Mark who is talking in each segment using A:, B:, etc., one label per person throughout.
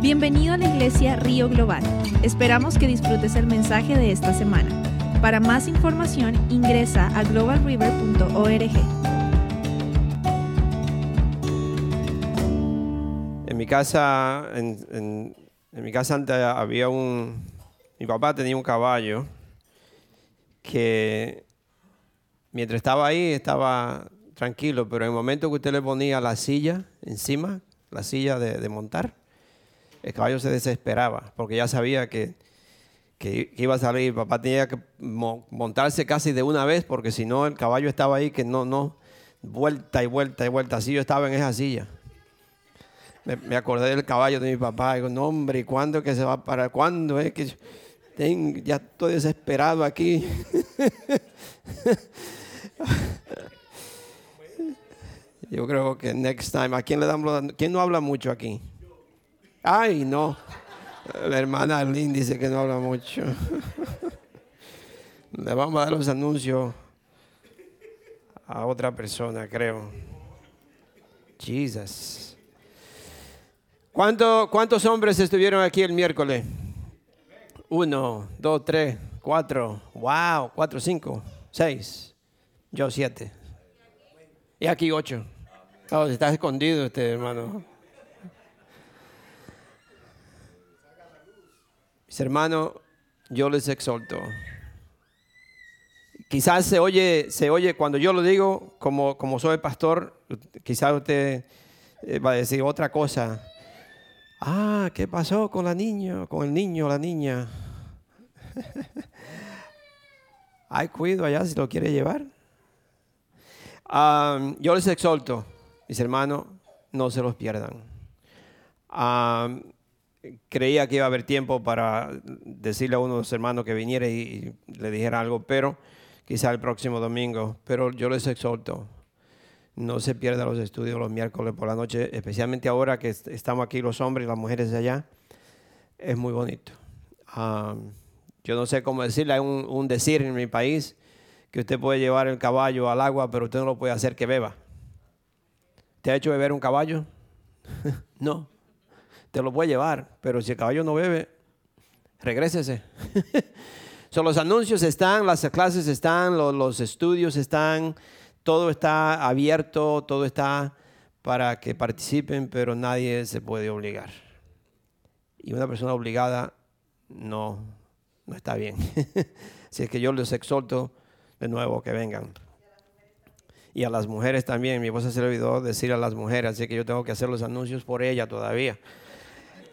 A: Bienvenido a la iglesia Río Global. Esperamos que disfrutes el mensaje de esta semana. Para más información ingresa a globalriver.org.
B: En mi casa, en, mi casa antes había un, mi papá tenía un caballo que mientras estaba ahí estaba tranquilo, pero en el momento que usted le ponía la silla encima, la silla de montar, el caballo se desesperaba porque ya sabía que, que iba a salir. Papá tenía que mo- montarse casi de una vez porque si no el caballo estaba ahí que no, no, vuelta y vuelta y vuelta. Así yo estaba en esa silla. Me, acordé del caballo de mi papá. Digo, no, hombre, ¿y cuándo es que se va a parar? ¿Cuándo es que ya estoy desesperado aquí? Yo creo que next time. ¿A quién le damos? ¿Quién no habla mucho aquí? Ay, no. La hermana Lynn dice que no habla mucho. Le vamos a dar los anuncios a otra persona, creo. Jesus. ¿Cuánto- ¿Cuántos hombres estuvieron aquí el miércoles? Uno, dos, tres, cuatro. Wow, cuatro, cinco, seis. Yo siete. Y aquí ocho. Oh, está escondido este hermano. Mis hermanos, yo les exhorto. Quizás se oye, se oye cuando yo lo digo, como, como soy pastor, quizás usted eh, va a decir otra cosa. Ah, ¿qué pasó con la niña, con el niño, la niña? Hay cuido allá si lo quiere llevar. Ah, yo les exhorto, mis hermanos, no se los pierdan. Creía que iba a haber tiempo para decirle a uno de los hermanos que viniera y, le dijera algo, pero quizá el próximo domingo. Pero yo les exhorto, no se pierdan los estudios los miércoles por la noche, especialmente ahora que est- estamos aquí los hombres y las mujeres de allá. Es muy bonito. Ah, yo no sé cómo decirle, hay un decir en mi país que usted puede llevar el caballo al agua, pero usted no lo puede hacer que beba. ¿Te ha hecho beber un caballo? no. Te lo puede llevar, pero si el caballo no bebe, regrésese. So, los anuncios están, las clases están, lo- los, estudios están, todo está abierto, todo está para que participen, pero nadie se puede obligar. Y una persona obligada no, no está bien. Así es que yo les exhorto de nuevo que vengan. Y a las mujeres también, mi esposa se le olvidó decir a las mujeres, así que yo tengo que hacer los anuncios por ella todavía.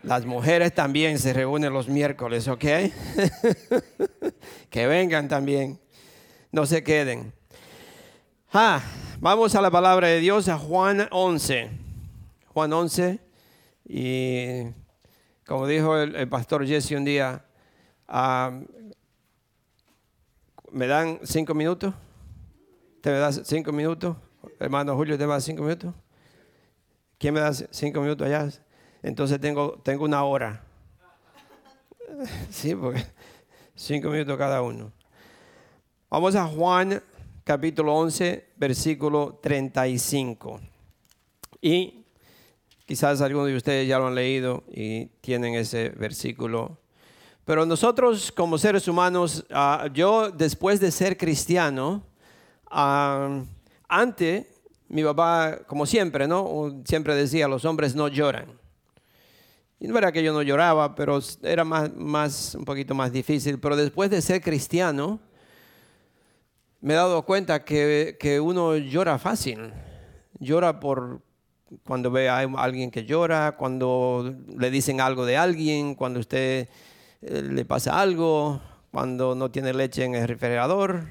B: Las mujeres también se reúnen los miércoles, ¿ok? que vengan también, no se queden. Ah, vamos a la palabra de Dios, a Juan 11. Juan 11, y como dijo el, pastor Jesse un día, ah, ¿me dan cinco minutos? ¿Te me das cinco minutos? Hermano Julio, ¿te me das cinco minutos? ¿Quién me da cinco minutos allá? Entonces tengo, tengo una hora. Sí, porque cinco minutos cada uno. Vamos a Juan capítulo 11, versículo 35. Y quizás algunos de ustedes ya lo han leído y tienen ese versículo. Pero nosotros como seres humanos, ah, yo después de ser cristiano, ah, antes mi papá, como siempre, ¿no? Siempre decía, los hombres no lloran. Y no era que yo no lloraba, pero era más, más, un poquito más difícil. Pero después de ser cristiano, me he dado cuenta que, que uno llora fácil. Llora por cuando ve a alguien que llora, cuando le dicen algo de alguien, cuando usted eh, le pasa algo, cuando no tiene leche en el refrigerador,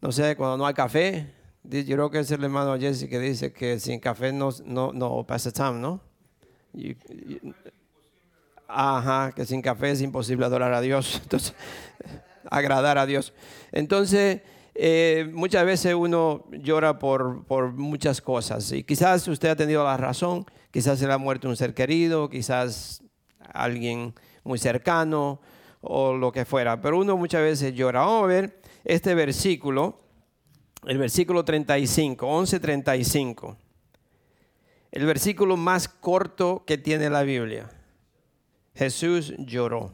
B: no sé, cuando no hay café. Yo creo que es el hermano Jesse que dice que sin café no, no, no pasa time, ¿no? Ajá, que sin café es imposible adorar a Dios, entonces, agradar a Dios. Entonces, eh, muchas veces uno llora por, por muchas cosas y quizás usted ha tenido la razón, quizás se le ha muerto un ser querido, quizás alguien muy cercano o lo que fuera, pero uno muchas veces llora. Vamos a ver este versículo, el versículo 35, 11:35 el versículo más corto que tiene la Biblia. Jesús lloró.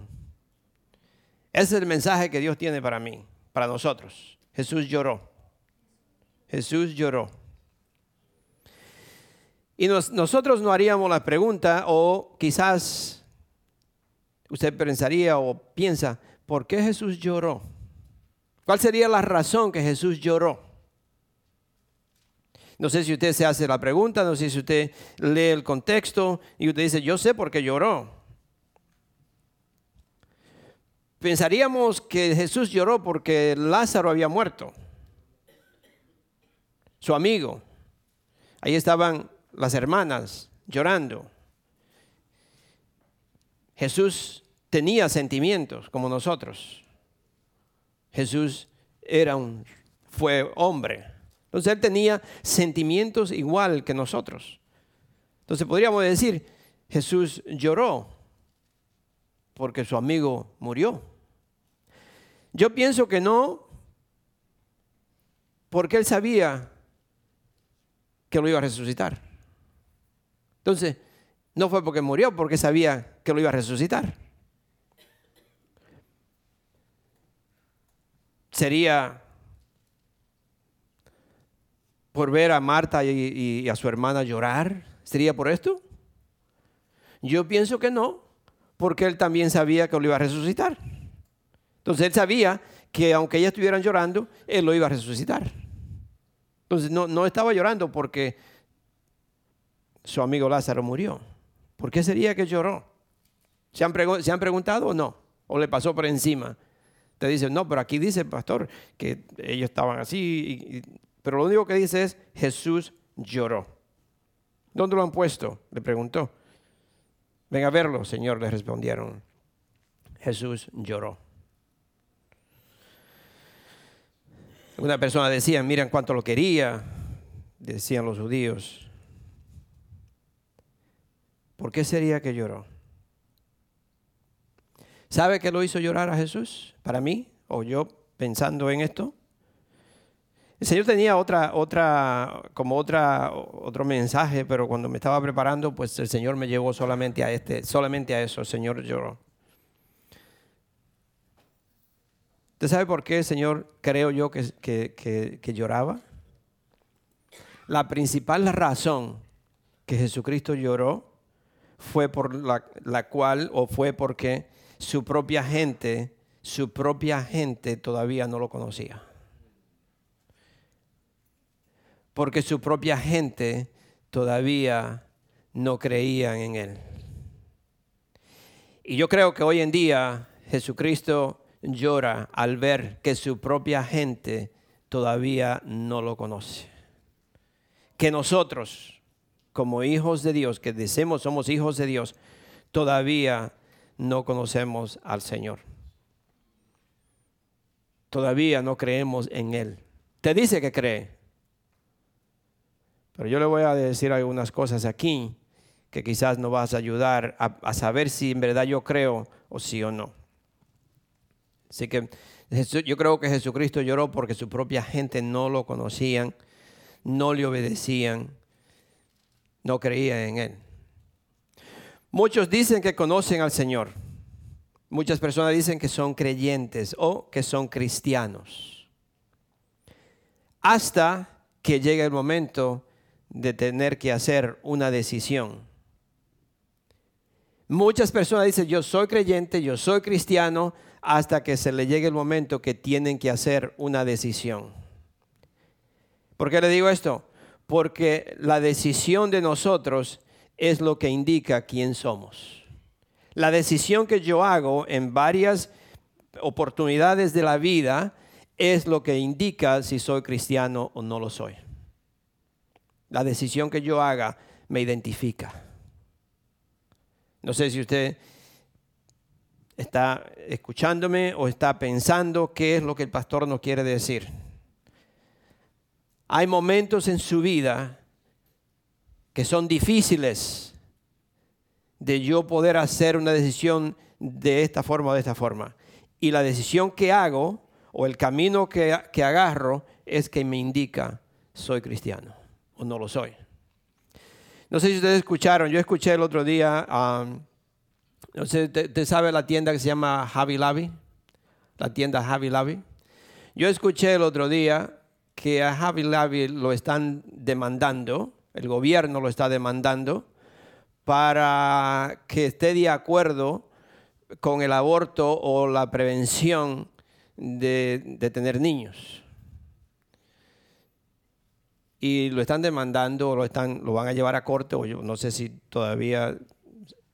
B: Ese es el mensaje que Dios tiene para mí, para nosotros. Jesús lloró. Jesús lloró. Y nosotros no haríamos la pregunta, o quizás usted pensaría o piensa, ¿por qué Jesús lloró? ¿Cuál sería la razón que Jesús lloró? No sé si usted se hace la pregunta, no sé si usted lee el contexto y usted dice, yo sé por qué lloró. Pensaríamos que Jesús lloró porque Lázaro había muerto, su amigo. Ahí estaban las hermanas llorando. Jesús tenía sentimientos como nosotros. Jesús era un fue hombre. Entonces él tenía sentimientos igual que nosotros. Entonces podríamos decir, Jesús lloró porque su amigo murió. Yo pienso que no, porque él sabía que lo iba a resucitar. Entonces, no fue porque murió, porque sabía que lo iba a resucitar. Sería por ver a Marta y, a su hermana llorar? ¿Sería por esto? Yo pienso que no, porque él también sabía que lo iba a resucitar. Entonces él sabía que aunque ellas estuvieran llorando, él lo iba a resucitar. Entonces no, no estaba llorando porque su amigo Lázaro murió. ¿Por qué sería que lloró? ¿Se han, ¿Se han, preguntado o no? ¿O le pasó por encima? Te dicen, no, pero aquí dice, pastor, que ellos estaban así. Y, pero lo único que dice es, Jesús lloró. ¿Dónde lo han puesto? Le preguntó. Ven a verlo, Señor, le respondieron. Jesús lloró. Una persona decía, miren cuánto lo quería, decían los judíos. ¿Por qué sería que lloró? ¿Sabe qué lo hizo llorar a Jesús? Para mí, o yo pensando en esto, el Señor tenía otra, otra, como otra, otro mensaje, pero cuando me estaba preparando, pues el Señor me llevó solamente a este, solamente a eso. El Señor lloró. ¿Usted sabe por qué el Señor creo yo que, que lloraba? La principal razón que Jesucristo lloró fue por la, la cual, o fue porque su propia gente, su propia gente todavía no lo conocía porque su propia gente todavía no creían en Él. Y yo creo que hoy en día Jesucristo llora al ver que su propia gente todavía no lo conoce. Que nosotros, como hijos de Dios, que decimos somos hijos de Dios, todavía no conocemos al Señor. Todavía no creemos en Él. Te dice que cree, pero yo le voy a decir algunas cosas aquí que quizás nos vas a ayudar a, saber si en verdad yo creo o sí o no. Así que yo creo que Jesucristo lloró porque su propia gente no lo conocían, no le obedecían, no creían en Él. Muchos dicen que conocen al Señor. Muchas personas dicen que son creyentes o que son cristianos. Hasta que llegue el momento de tener que hacer una decisión. Muchas personas dicen, yo soy creyente, yo soy cristiano, hasta que se le llegue el momento que tienen que hacer una decisión. ¿Por qué le digo esto? Porque la decisión de nosotros es lo que indica quién somos. La decisión que yo hago en varias oportunidades de la vida es lo que indica si soy cristiano o no lo soy. La decisión que yo haga me identifica. No sé si usted está escuchándome o está pensando qué es lo que el pastor nos quiere decir. Hay momentos en su vida que son difíciles de yo poder hacer una decisión de esta forma o de esta forma. Y la decisión que hago o el camino que, que agarro es que me indica soy cristiano no lo soy. No sé si ustedes escucharon, yo escuché el otro día No sé, ¿te, sabe la tienda que se llama Javi Lavi? La tienda Javi Lavi. Yo escuché el otro día que a Javi Lavi lo están demandando, el gobierno lo está demandando, para que esté de acuerdo con el aborto o la prevención de, tener niños. Y lo están demandando lo, están, lo van a llevar a corte, o yo no sé si todavía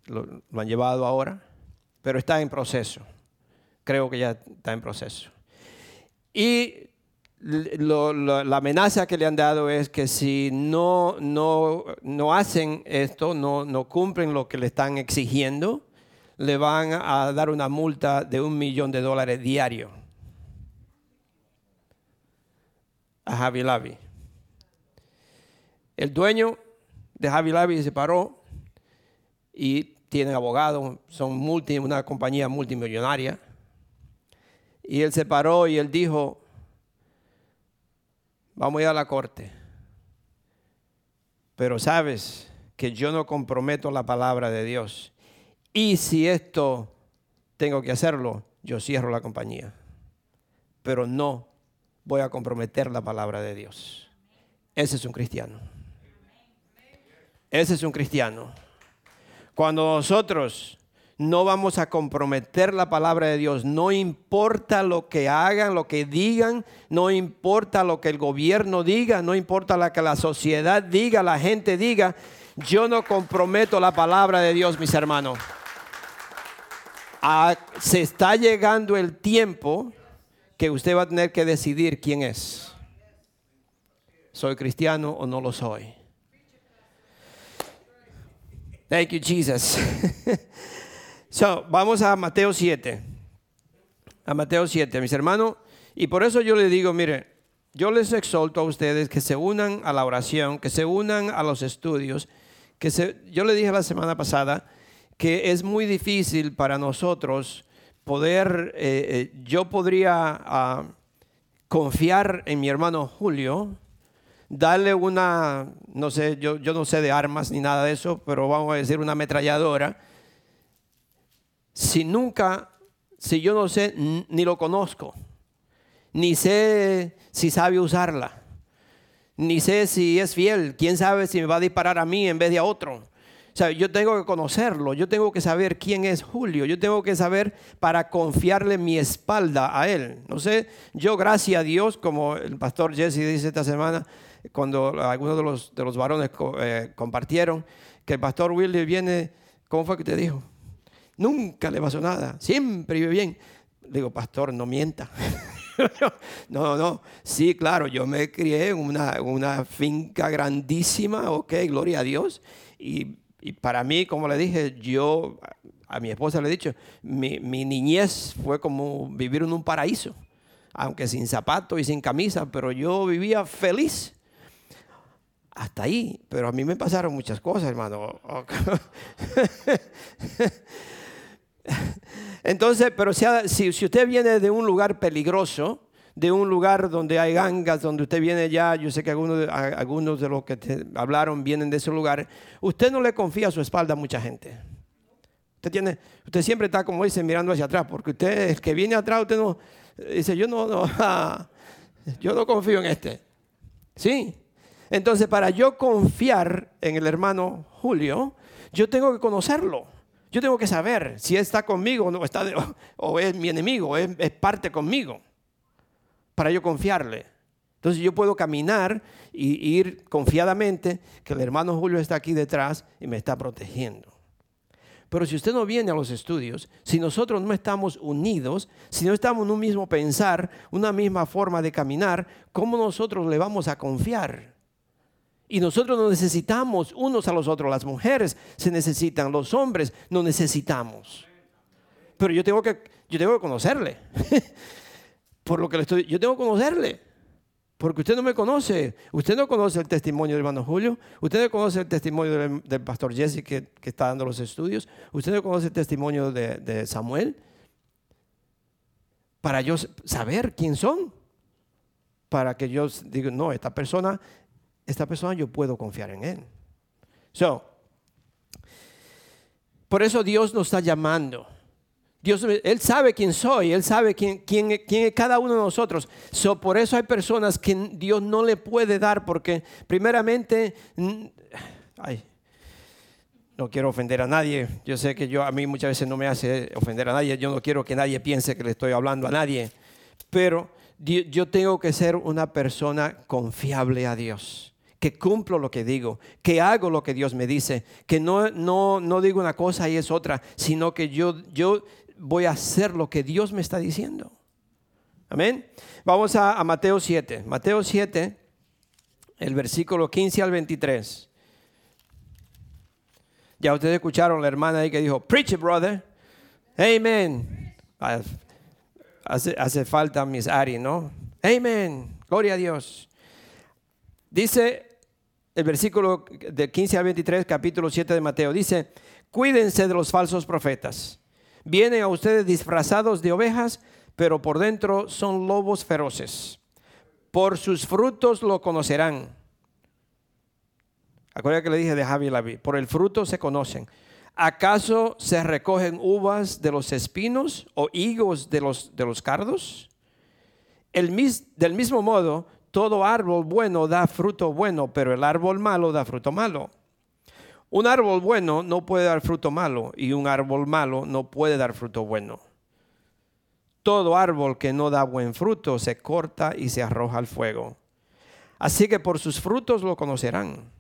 B: lo, han llevado ahora, pero está en proceso. Creo que ya está en proceso. Y la amenaza que le han dado es que si no, no, no hacen esto, no, no cumplen lo que le están exigiendo, le van a dar una multa de un millón de dólares diario a Javi Lavi. El dueño de Javi Lavi se paró y tiene abogado, son multi, una compañía multimillonaria. Y él se paró y él dijo, vamos a ir a la corte. Pero sabes que yo no comprometo la palabra de Dios. Y si esto tengo que hacerlo, yo cierro la compañía. Pero no voy a comprometer la palabra de Dios. Ese es un cristiano. Ese es un cristiano. Cuando nosotros no vamos a comprometer la palabra de Dios, no importa lo que hagan, lo que digan, no importa lo que el gobierno diga, no importa lo que la sociedad diga, la gente diga, yo no comprometo la palabra de Dios, mis hermanos. Ah, se está llegando el tiempo que usted va a tener que decidir quién es. ¿Soy cristiano o no lo soy? Thank you, Jesus. so, vamos a Mateo 7. A Mateo 7, mis hermanos. Y por eso yo le digo, mire, yo les exhorto a ustedes que se unan a la oración, que se unan a los estudios, que se, yo le dije la semana pasada que es muy difícil para nosotros poder, eh, eh, yo podría ah, confiar en mi hermano Julio, darle una, no sé, yo, yo no sé de armas ni nada de eso, pero vamos a decir una ametralladora, si nunca, si yo no sé, ni lo conozco, ni sé si sabe usarla, ni sé si es fiel, quién sabe si me va a disparar a mí en vez de a otro. O sea, yo tengo que conocerlo, yo tengo que saber quién es Julio, yo tengo que saber para confiarle mi espalda a él. No sé, yo gracias a Dios, como el pastor Jesse dice esta semana, cuando algunos de los, de los varones eh, compartieron, que el pastor Willy viene, ¿cómo fue que te dijo? Nunca le pasó nada, siempre vive bien. Digo, pastor, no mienta. no, no, sí, claro, yo me crié en una, una finca grandísima, ok, gloria a Dios. Y, y, para mí, como le dije, yo a mi esposa le he dicho, mi, mi niñez fue como vivir en un paraíso, aunque sin zapatos y sin camisa, pero yo vivía feliz hasta ahí, pero a mí me pasaron muchas cosas, hermano. Entonces, pero si, usted viene de un lugar peligroso, de un lugar donde hay gangas, donde usted viene ya, yo sé que algunos de, algunos de los que te hablaron vienen de ese lugar, usted no le confía su espalda a mucha gente. Usted, usted siempre está, como dice, mirando hacia atrás, porque usted, el que viene atrás, usted no, dice, yo no, no, yo no confío en este. Sí, entonces, para yo confiar en el hermano Julio, yo tengo que conocerlo. Yo tengo que saber si está conmigo o, no está o, es mi enemigo, es, es parte conmigo, para yo confiarle. Entonces yo puedo caminar y ir confiadamente que el hermano Julio está aquí detrás y me está protegiendo. Pero si usted no viene a los estudios, si nosotros no estamos unidos, si no estamos en un mismo pensar, una misma forma de caminar, ¿cómo nosotros le vamos a confiar? Y nosotros nos necesitamos unos a los otros. Las mujeres se necesitan, los hombres nos necesitamos. Pero yo tengo que, yo tengo que conocerle. Por lo que le estoy, yo tengo que conocerle. Porque usted no me conoce. Usted no conoce el testimonio del hermano Julio. Usted no conoce el testimonio del, pastor Jesse que, está dando los estudios. Usted no conoce el testimonio de, de Samuel. Para yo saber quién son. Para que yo diga, no, esta persona esta persona yo puedo confiar en él. So, Por eso Dios nos está llamando. Dios, Él sabe quién soy, Él sabe quién, quién, quién es cada uno de nosotros. So, por eso hay personas que Dios no le puede dar, porque primeramente, ay, no quiero ofender a nadie. Yo sé que yo a mí muchas veces no me hace ofender a nadie. Yo no quiero que nadie piense que le estoy hablando a nadie. Pero yo tengo que ser una persona confiable a Dios que cumplo lo que digo, que hago lo que Dios me dice, que no, no, no digo una cosa y es otra, sino que yo, yo voy a hacer lo que Dios me está diciendo. Amén. Vamos a, Mateo 7. Mateo 7, el versículo 15 al 23. Ya ustedes escucharon la hermana ahí que dijo, preach it, brother. Amen. Hace, hace falta mis Ari, ¿no? Amen. Gloria a Dios. Dice el versículo de 15 al 23, capítulo 7 de Mateo. Dice, cuídense de los falsos profetas. Vienen a ustedes disfrazados de ovejas, pero por dentro son lobos feroces. Por sus frutos lo conocerán. Acuérdense que le dije de Javi Lavi, por el fruto se conocen. ¿Acaso se recogen uvas de los espinos o higos de los, de los cardos? El del mismo modo, todo árbol bueno da fruto bueno, pero el árbol malo da fruto malo. Un árbol bueno no puede dar fruto malo y un árbol malo no puede dar fruto bueno. Todo árbol que no da buen fruto se corta y se arroja al fuego. Así que por sus frutos lo conocerán.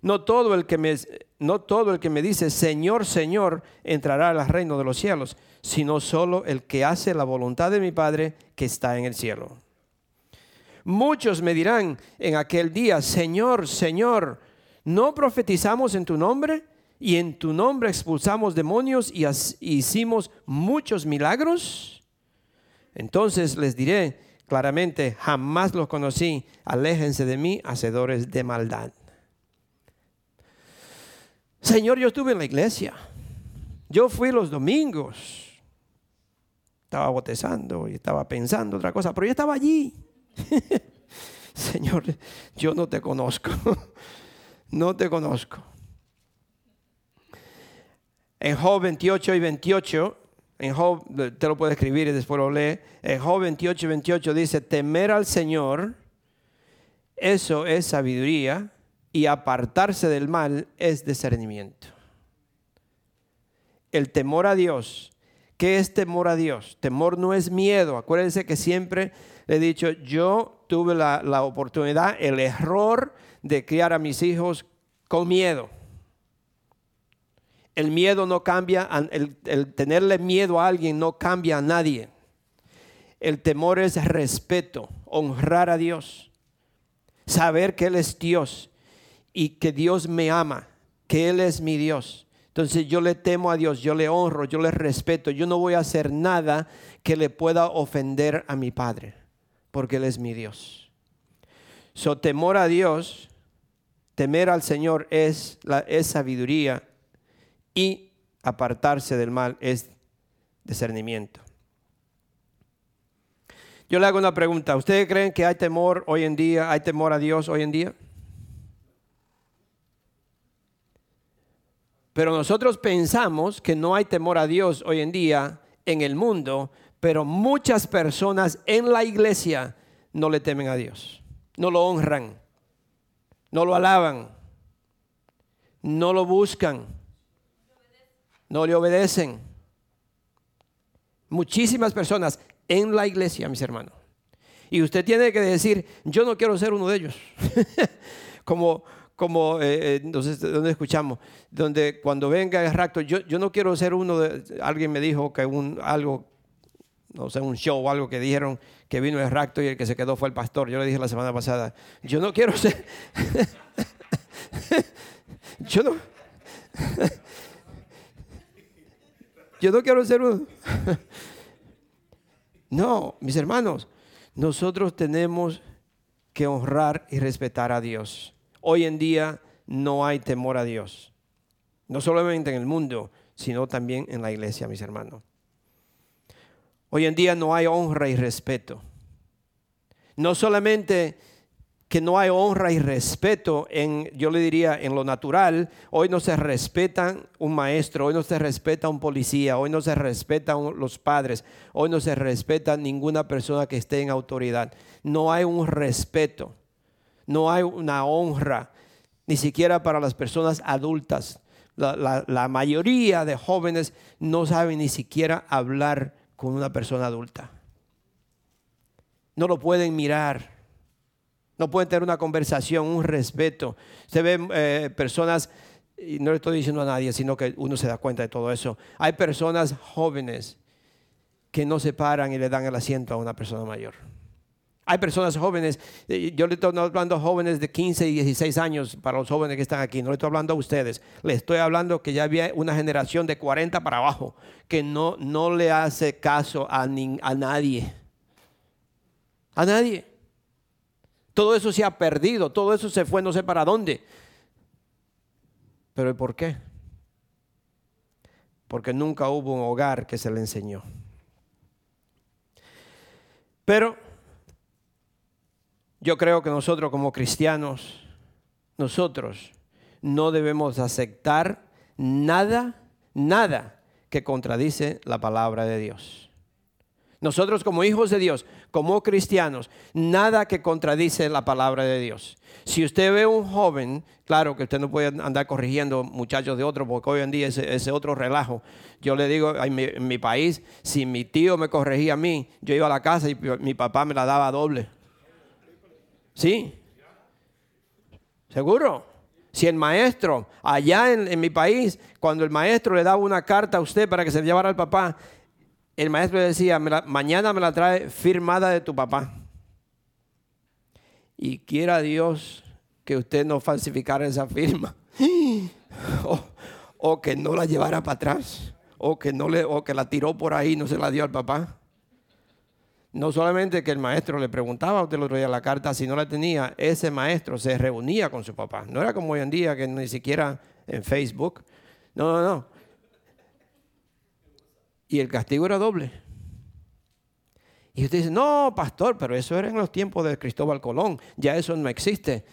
B: No todo el que me, no todo el que me dice Señor, Señor entrará al reino de los cielos, sino solo el que hace la voluntad de mi Padre que está en el cielo. Muchos me dirán en aquel día, Señor, Señor, ¿no profetizamos en tu nombre? Y en tu nombre expulsamos demonios y hicimos muchos milagros. Entonces les diré claramente, jamás los conocí, aléjense de mí, hacedores de maldad. Señor, yo estuve en la iglesia. Yo fui los domingos. Estaba botezando y estaba pensando otra cosa, pero yo estaba allí. Señor, yo no te conozco. no te conozco. En Job 28 y 28, en Job, te lo puedo escribir y después lo lee. En Job 28 y 28 dice, temer al Señor, eso es sabiduría, y apartarse del mal es discernimiento. El temor a Dios. ¿Qué es temor a Dios? Temor no es miedo. Acuérdense que siempre he dicho, yo tuve la, oportunidad, el error de criar a mis hijos con miedo. El miedo no cambia, el, el, tenerle miedo a alguien no cambia a nadie. El temor es respeto, honrar a Dios, saber que Él es Dios y que Dios me ama, que Él es mi Dios. Entonces yo le temo a Dios, yo le honro, yo le respeto, yo no voy a hacer nada que le pueda ofender a mi Padre porque Él es mi Dios. So, temor a Dios, temer al Señor es, es sabiduría y apartarse del mal es discernimiento. Yo le hago una pregunta. ¿Ustedes creen que hay temor hoy en día? ¿Hay temor a Dios hoy en día? Pero nosotros pensamos que no hay temor a Dios hoy en día en el mundo pero muchas personas en la iglesia no le temen a Dios, no lo honran, no lo alaban, no lo buscan, no le obedecen. Muchísimas personas en la iglesia, mis hermanos. Y usted tiene que decir, yo no quiero ser uno de ellos. como, como eh, eh, donde escuchamos, donde cuando venga el rapto, yo, yo no quiero ser uno de, alguien me dijo que un, algo no sé, un show o algo que dijeron que vino el rapto y el que se quedó fue el pastor. Yo le dije la semana pasada, yo no quiero ser, yo no, yo no quiero ser uno. no, mis hermanos, nosotros tenemos que honrar y respetar a Dios. Hoy en día no hay temor a Dios, no solamente en el mundo, sino también en la iglesia, mis hermanos. Hoy en día no hay honra y respeto. No solamente que no hay honra y respeto en, yo le diría, en lo natural. Hoy no se respeta un maestro, hoy no se respeta un policía, hoy no se respetan los padres, hoy no se respeta ninguna persona que esté en autoridad. No hay un respeto, no hay una honra, ni siquiera para las personas adultas. La, la mayoría de jóvenes no saben ni siquiera hablar con una persona adulta. No lo pueden mirar no pueden tener una conversación, un respeto. Se ven eh, personas, y no le estoy diciendo a nadie, sino que uno se da cuenta de todo eso. Hay personas jóvenes que no se paran y le dan el asiento a una persona mayor. Hay personas jóvenes, yo le estoy hablando a jóvenes de 15 y 16 años, para los jóvenes que están aquí, no le estoy hablando a ustedes, le estoy hablando que ya había una generación de 40 para abajo que no, no le hace caso a, a nadie. A nadie. Todo eso se ha perdido, todo eso se fue no sé para dónde. Pero ¿por qué? Porque nunca hubo un hogar que se le enseñó. Pero yo creo que nosotros como cristianos, nosotros no debemos aceptar nada, nada que contradice la palabra de Dios. Nosotros como hijos de Dios, como cristianos, nada que contradice la palabra de Dios. Si usted ve un joven, claro que usted no puede andar corrigiendo muchachos de otro, porque hoy en día ese, ese otro relajo. Yo le digo, en mi, en mi, país, si mi tío me corregía a mí, yo iba a la casa y mi papá me la daba doble. ¿Sí? ¿Seguro? Si el maestro, allá en, en, mi país, cuando el maestro le daba una carta a usted para que se llevara al papá, el maestro decía, mañana me la trae firmada de tu papá. Y quiera Dios que usted no falsificara esa firma. o, que no la llevara para atrás. O que, no le, o que la tiró por ahí y no se la dio al papá. No solamente que el maestro le preguntaba a usted el otro día la carta, si no la tenía, ese maestro se reunía con su papá. No era como hoy en día que ni siquiera en Facebook. No, no, no y el castigo era doble. Y usted dice, no, pastor, pero eso era en los tiempos de Cristóbal Colón, ya eso no existe.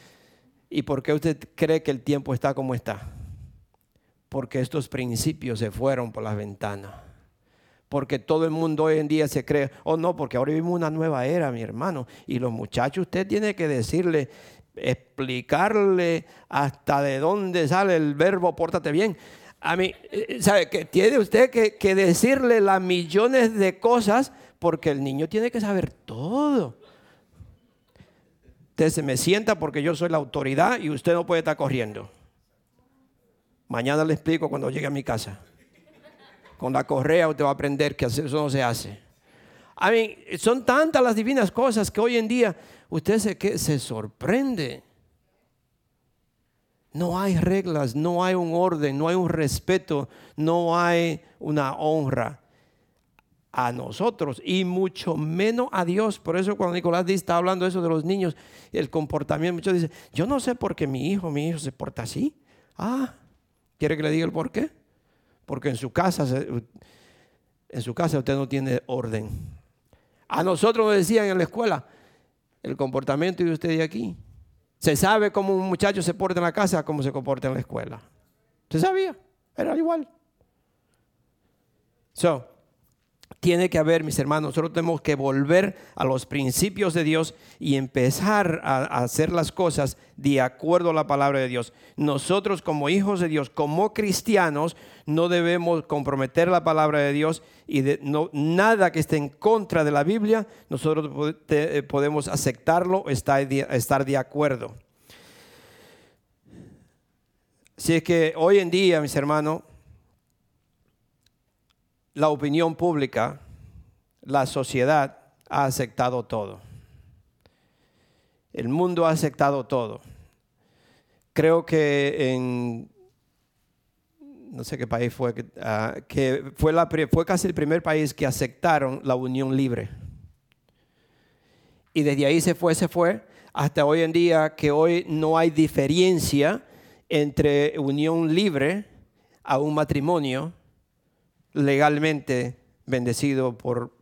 B: ¿Y por qué usted cree que el tiempo está como está? Porque estos principios se fueron por las ventanas. Porque todo el mundo hoy en día se cree, oh no, porque ahora vivimos una nueva era, mi hermano. Y los muchachos, usted tiene que decirle, explicarle hasta de dónde sale el verbo pórtate bien. A mí, eh, ¿sabe? Que tiene usted que, decirle las millones de cosas porque el niño tiene que saber todo. Usted se me sienta porque yo soy la autoridad y usted no puede estar corriendo. Mañana le explico cuando llegue a mi casa. Con la correa usted va a aprender que eso no se hace. A mí, son tantas las divinas cosas que hoy en día usted se, se sorprende. No hay reglas, no hay un orden, no hay un respeto, no hay una honra a nosotros y mucho menos a Dios. Por eso cuando Nicolás está hablando eso de los niños, el comportamiento, muchos dicen, yo no sé por qué mi hijo, mi hijo se porta así. Ah, ¿quiere que le diga el por qué? Porque en su casa, en su casa usted no tiene orden. A nosotros nos decían en la escuela, el comportamiento de usted de aquí se sabe cómo un muchacho se porta en la casa, cómo se comporta en la escuela. Se sabía, era igual. So, tiene que haber, mis hermanos, nosotros tenemos que volver a los principios de Dios y empezar a, hacer las cosas de acuerdo a la palabra de Dios. Nosotros como hijos de Dios, como cristianos, no debemos comprometer la palabra de Dios y nada que esté en contra de la Biblia, nosotros eh, podemos aceptarlo, estar de acuerdo. Si es que hoy en día, mis hermanos, la opinión pública, la sociedad ha aceptado todo. El mundo ha aceptado todo. Creo que en, no sé qué país fue, ah, que fue, la, fue casi el primer país que aceptaron la unión libre. Y desde ahí se fue, se fue, hasta hoy en día que hoy no hay diferencia entre unión libre a un matrimonio legalmente bendecido por,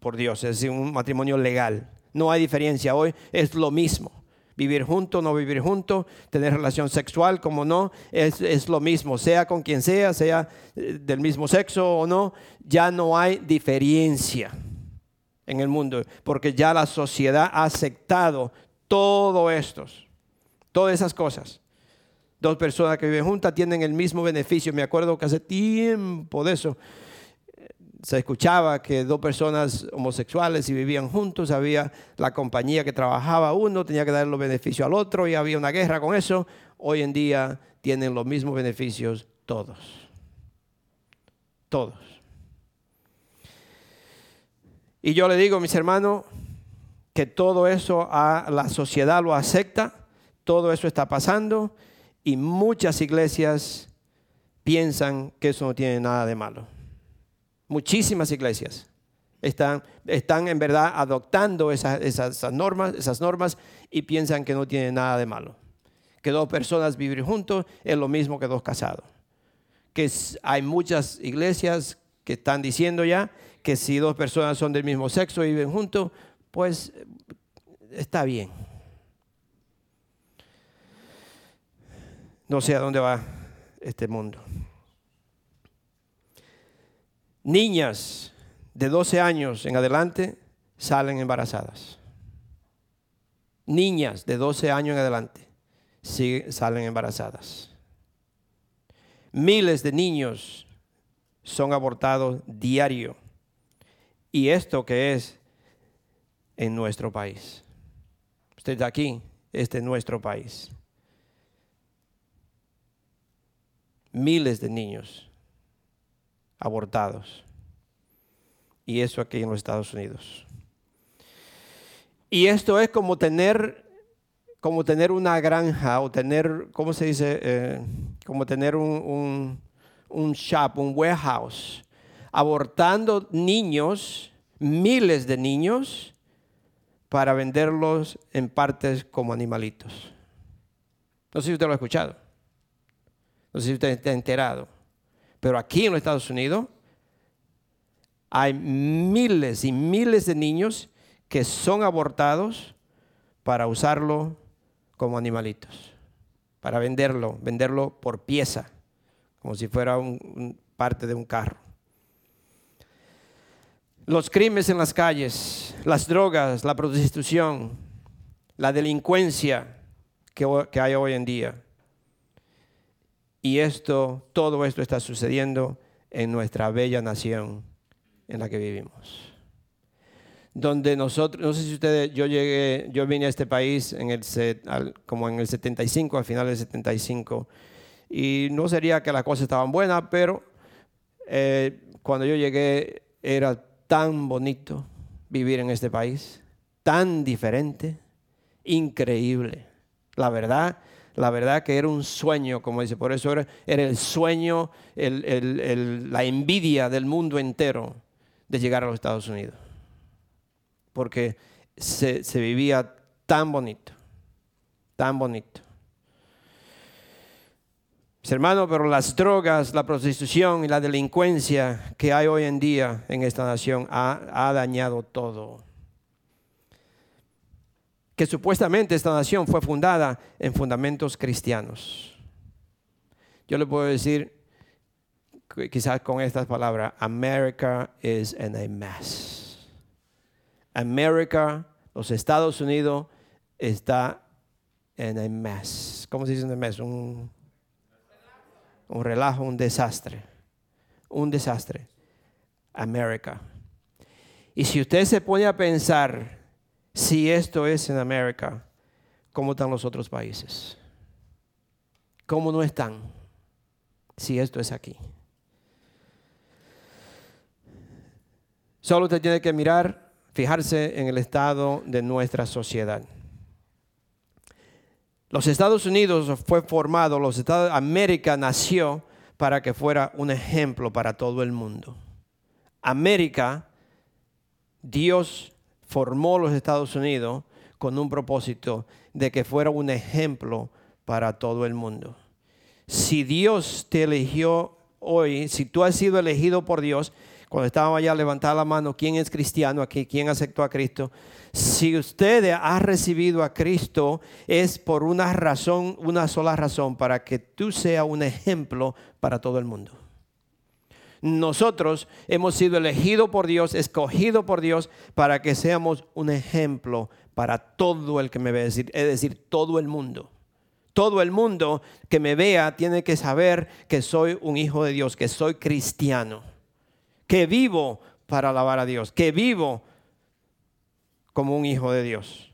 B: por Dios, es decir, un matrimonio legal. No hay diferencia, hoy es lo mismo. Vivir juntos, no vivir juntos, tener relación sexual, como no, es, es lo mismo, sea con quien sea, sea eh, del mismo sexo o no, ya no hay diferencia en el mundo, porque ya la sociedad ha aceptado todo esto, todas esas cosas. Dos personas que viven juntas tienen el mismo beneficio. Me acuerdo que hace tiempo de eso se escuchaba que dos personas homosexuales y vivían juntos, había la compañía que trabajaba uno, tenía que dar los beneficios al otro y había una guerra con eso. Hoy en día tienen los mismos beneficios todos. Todos. Y yo le digo, mis hermanos, que todo eso a la sociedad lo acepta, todo eso está pasando y muchas iglesias piensan que eso no tiene nada de malo. Muchísimas iglesias están, en verdad adoptando esas, esas, normas, esas normas y piensan que no tiene nada de malo. Que dos personas vivir juntos es lo mismo que dos casados. Que hay muchas iglesias que están diciendo ya que si dos personas son del mismo sexo y viven juntos, pues está bien. No sé a dónde va este mundo. Niñas de 12 años en adelante salen embarazadas. Niñas de 12 años en adelante salen embarazadas. Miles de niños son abortados diario. Y esto que es en nuestro país. Usted está aquí, este es nuestro país. Miles de niños abortados. Y eso aquí en los Estados Unidos. Y esto es como tener, como tener una granja o tener, ¿cómo se dice? Eh, como tener un, un shop, un warehouse, abortando niños, miles de niños, para venderlos en partes como animalitos. No sé si usted lo ha escuchado. No sé si usted está enterado. Pero aquí en los Estados Unidos hay miles y miles de niños que son abortados para usarlo como animalitos, para venderlo, venderlo por pieza, como si fuera un, parte de un carro. Los crímenes en las calles, las drogas, la prostitución, la delincuencia que hay hoy en día, y esto, todo esto está sucediendo en nuestra bella nación en la que vivimos. Donde nosotros, no sé si ustedes, yo llegué, yo vine a este país en el, como en el 75, al final del 75, y no sería que las cosas estaban buenas, pero eh, cuando yo llegué era tan bonito vivir en este país, tan diferente, increíble. La verdad, la verdad que era un sueño, como dice, por eso era, el sueño, la envidia del mundo entero de llegar a los Estados Unidos. Porque se, vivía tan bonito, tan bonito. Mis hermanos, pero las drogas, la prostitución y la delincuencia que hay hoy en día en esta nación ha dañado todo que supuestamente esta nación fue fundada en fundamentos cristianos. Yo le puedo decir, quizás con estas palabras, America is in a mess. America, los Estados Unidos, está en a mess. ¿Cómo se dice en a mess? Un, un relajo, un desastre. Un desastre. América. Y si usted se pone a pensar, si esto es en América, ¿cómo están los otros países? ¿Cómo no están si esto es aquí? Solo usted tiene que mirar, fijarse en el estado de nuestra sociedad. Los Estados Unidos fue formado, los Estados América nació para que fuera un ejemplo para todo el mundo. América, Dios formó los Estados Unidos con un propósito de que fuera un ejemplo para todo el mundo. Si Dios te eligió hoy, si tú has sido elegido por Dios, Cuando estábamos allá, levantar la mano, ¿quién es cristiano aquí? ¿Quién aceptó a Cristo? Si usted ha recibido a Cristo, es por una razón, una sola razón, para que tú seas un ejemplo para todo el mundo. Nosotros hemos sido elegidos por Dios, escogidos por Dios, para que seamos un ejemplo para todo el que me ve, es decir, todo el mundo. Todo el mundo que me vea tiene que saber que soy un hijo de Dios, que soy cristiano, que vivo para alabar a Dios, que vivo como un hijo de Dios.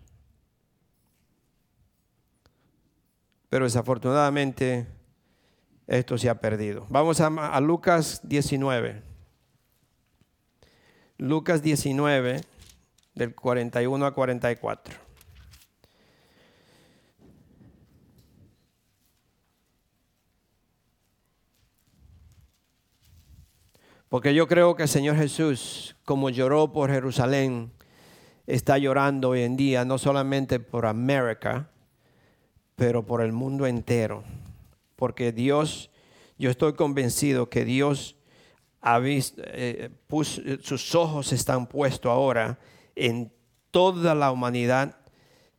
B: Pero desafortunadamente esto se ha perdido. Vamos a, Lucas 19. Lucas 19, del 41 a 44. Porque yo creo que el Señor Jesús, como lloró por Jerusalén, está llorando hoy en día, no solamente por América, pero por el mundo entero. Porque Dios, yo estoy convencido que Dios ha visto, eh, sus ojos están puestos ahora en toda la humanidad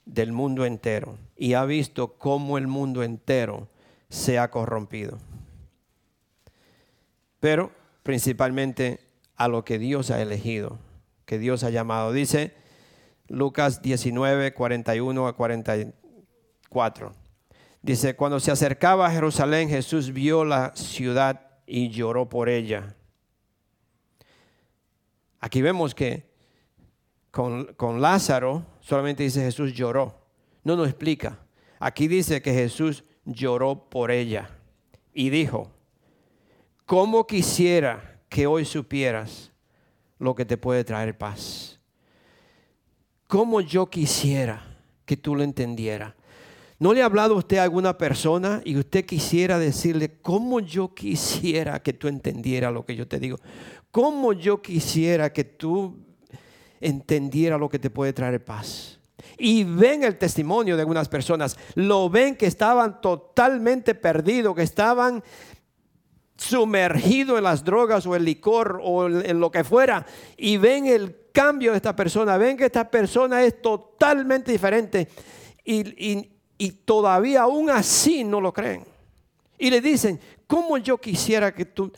B: del mundo entero y ha visto cómo el mundo entero se ha corrompido. Pero principalmente a lo que Dios ha elegido, que Dios ha llamado. Dice Lucas 19, 41 a 44. Dice, cuando se acercaba a Jerusalén, Jesús vio la ciudad y lloró por ella. Aquí vemos que con, con Lázaro solamente dice Jesús lloró. No nos explica. Aquí dice que Jesús lloró por ella y dijo, ¿Cómo quisiera que hoy supieras lo que te puede traer paz? ¿Cómo yo quisiera que tú lo entendieras? ¿No le ha hablado usted a alguna persona y usted quisiera decirle, cómo yo quisiera que tú entendieras lo que yo te digo? ¿Cómo yo quisiera que tú entendieras lo que te puede traer paz? Y ven el testimonio de algunas personas, lo ven que estaban totalmente perdidos, que estaban sumergido en las drogas o el licor o en lo que fuera y ven el cambio de esta persona, ven que esta persona es totalmente diferente y, todavía aún así no lo creen. Y le dicen, ¿cómo yo quisiera que tú...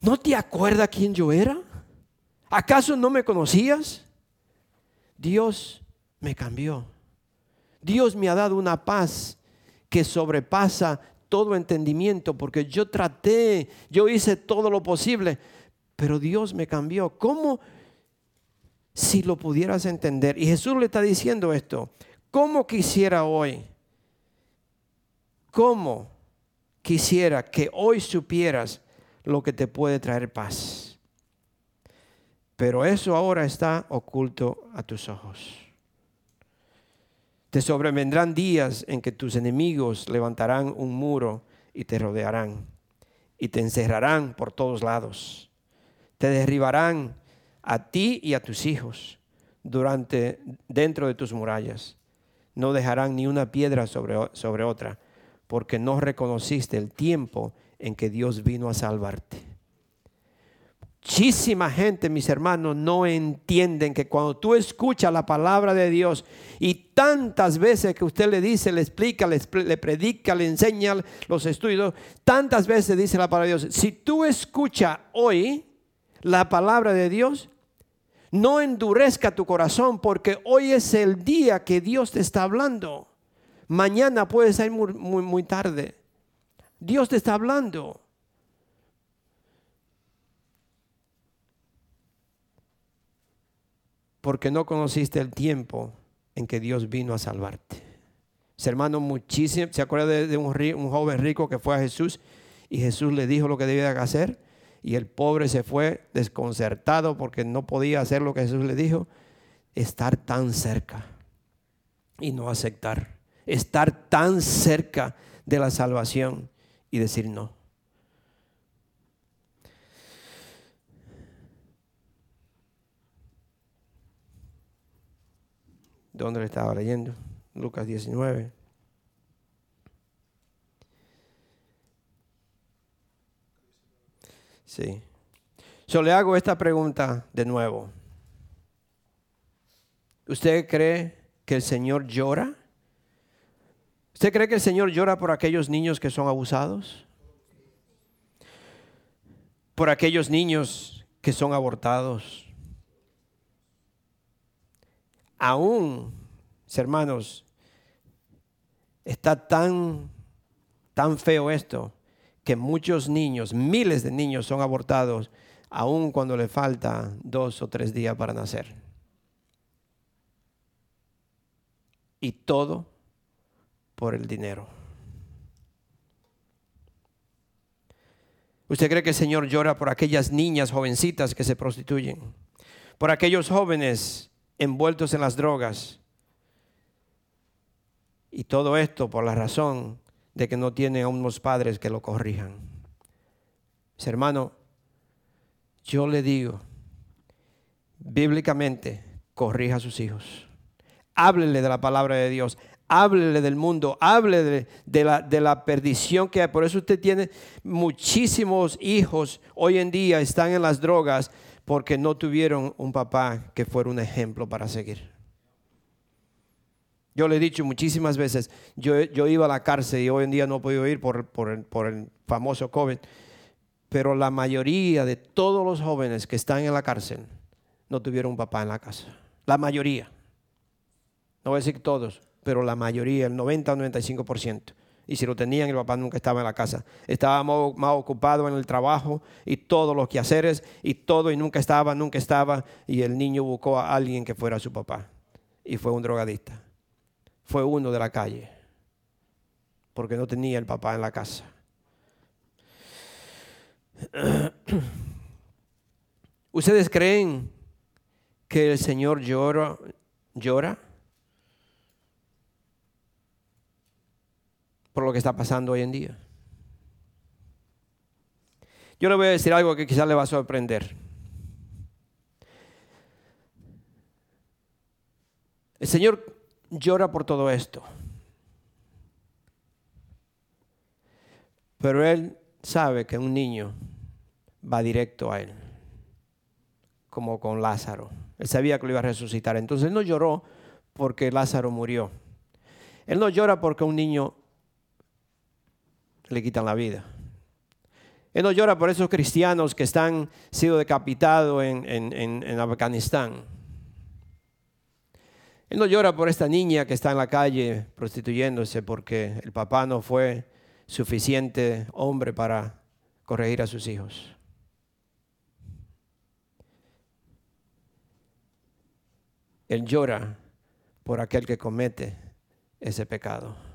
B: ¿No te acuerdas quién yo era? ¿Acaso no me conocías? Dios me cambió. Dios me ha dado una paz que sobrepasa todo entendimiento, porque yo traté, yo hice todo lo posible, pero Dios me cambió. ¿Cómo? Si lo pudieras entender. Y Jesús le está diciendo esto. ¿Cómo quisiera hoy? ¿Cómo quisiera que hoy supieras lo que te puede traer paz? Pero eso ahora está oculto a tus ojos. Te sobrevendrán días en que tus enemigos levantarán un muro y te rodearán y te encerrarán por todos lados. Te derribarán a ti y a tus hijos durante dentro de tus murallas. No dejarán ni una piedra sobre, sobre otra, porque no reconociste el tiempo en que Dios vino a salvarte. Muchísima gente, mis hermanos, no entienden que cuando tú escuchas la palabra de Dios y tantas veces que usted le dice, le explica, le, predica, le enseña los estudios, tantas veces dice la palabra de Dios, si tú escuchas hoy la palabra de Dios, no endurezca tu corazón porque hoy es el día que Dios te está hablando. Mañana puede ser muy, tarde. Dios te está hablando. porque no conociste el tiempo en que Dios vino a salvarte. Ese hermano muchísimo, ¿se acuerda de, un, un, joven rico que fue a Jesús y Jesús le dijo lo que debía hacer? Y el pobre se fue desconcertado porque no podía hacer lo que Jesús le dijo. Estar tan cerca y no aceptar. Estar tan cerca de la salvación y decir no. ¿Dónde le estaba leyendo? Lucas 19. Sí. Yo le hago esta pregunta de nuevo. ¿Usted cree que el Señor llora? ¿Usted cree que el Señor llora por aquellos niños que son abusados? ¿Por aquellos niños que son abortados? Aún, hermanos, está tan, tan feo esto que muchos niños, miles de niños son abortados aún cuando le falta dos o tres días para nacer. Y todo por el dinero. ¿Usted cree que el Señor llora por aquellas niñas jovencitas que se prostituyen? Por aquellos jóvenes envueltos en las drogas. Y todo esto por la razón de que no tienen a unos padres que lo corrijan. hermano, yo le digo, bíblicamente, corrija a sus hijos. Háblele de la palabra de Dios. Háblele del mundo, háblele de, la, de la perdición que hay. Por eso usted tiene muchísimos hijos hoy en día están en las drogas porque no tuvieron un papá que fuera un ejemplo para seguir. Yo le he dicho muchísimas veces, yo, yo iba a la cárcel y hoy en día no he podido ir por, por, el, por el famoso COVID, pero la mayoría de todos los jóvenes que están en la cárcel no tuvieron un papá en la casa. La mayoría. No voy a decir todos, pero la mayoría, el 90 o 95%. Y si lo tenían, el papá nunca estaba en la casa. Estaba más, ocupado en el trabajo y todos los quehaceres y todo y nunca estaba, nunca estaba. Y el niño buscó a alguien que fuera su papá. Y fue un drogadista. Fue uno de la calle. Porque no tenía el papá en la casa. ¿Ustedes creen que el Señor llora? llora? Por lo que está pasando hoy en día. Yo le voy a decir algo que quizás le va a sorprender. El Señor llora por todo esto. Pero Él sabe que un niño va directo a Él, como con Lázaro. Él sabía que lo iba a resucitar. Entonces Él no lloró porque Lázaro murió. Él no llora porque un niño le quitan la vida. Él no llora por esos cristianos que están siendo decapitados en, en, Afganistán. Él no llora por esta niña que está en la calle prostituyéndose porque el papá no fue suficiente hombre para corregir a sus hijos. Él llora por aquel que comete ese pecado.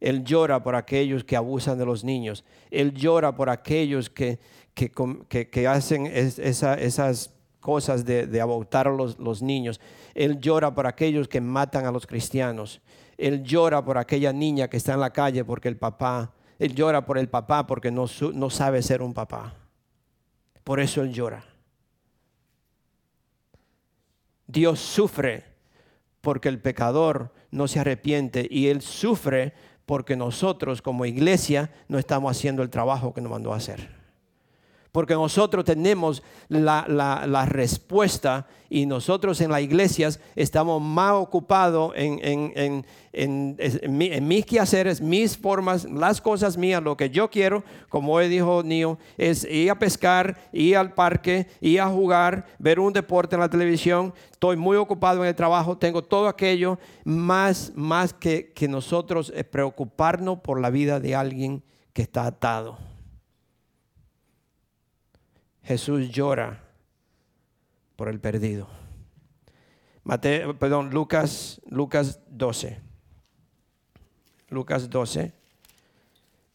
B: Él llora por aquellos que abusan de los niños. Él llora por aquellos que, que, hacen esas cosas de, de a los, los, niños. Él llora por aquellos que matan a los cristianos. Él llora por aquella niña que está en la calle porque el papá, él llora por el papá porque no, no sabe ser un papá. Por eso él llora. Dios sufre porque el pecador no se arrepiente y él sufre porque nosotros como iglesia no estamos haciendo el trabajo que nos mandó a hacer porque nosotros tenemos la, respuesta y nosotros en las iglesias estamos más ocupados en, mis quehaceres, mis formas, las cosas mías, lo que yo quiero, como hoy dijo Nio, es ir a pescar, ir al parque, ir a jugar, ver un deporte en la televisión. Estoy muy ocupado en el trabajo, tengo todo aquello, más, más que, que nosotros eh, preocuparnos por la vida de alguien que está atado. Jesús llora por el perdido. Mateo, perdón, Lucas, Lucas 12. Lucas 12.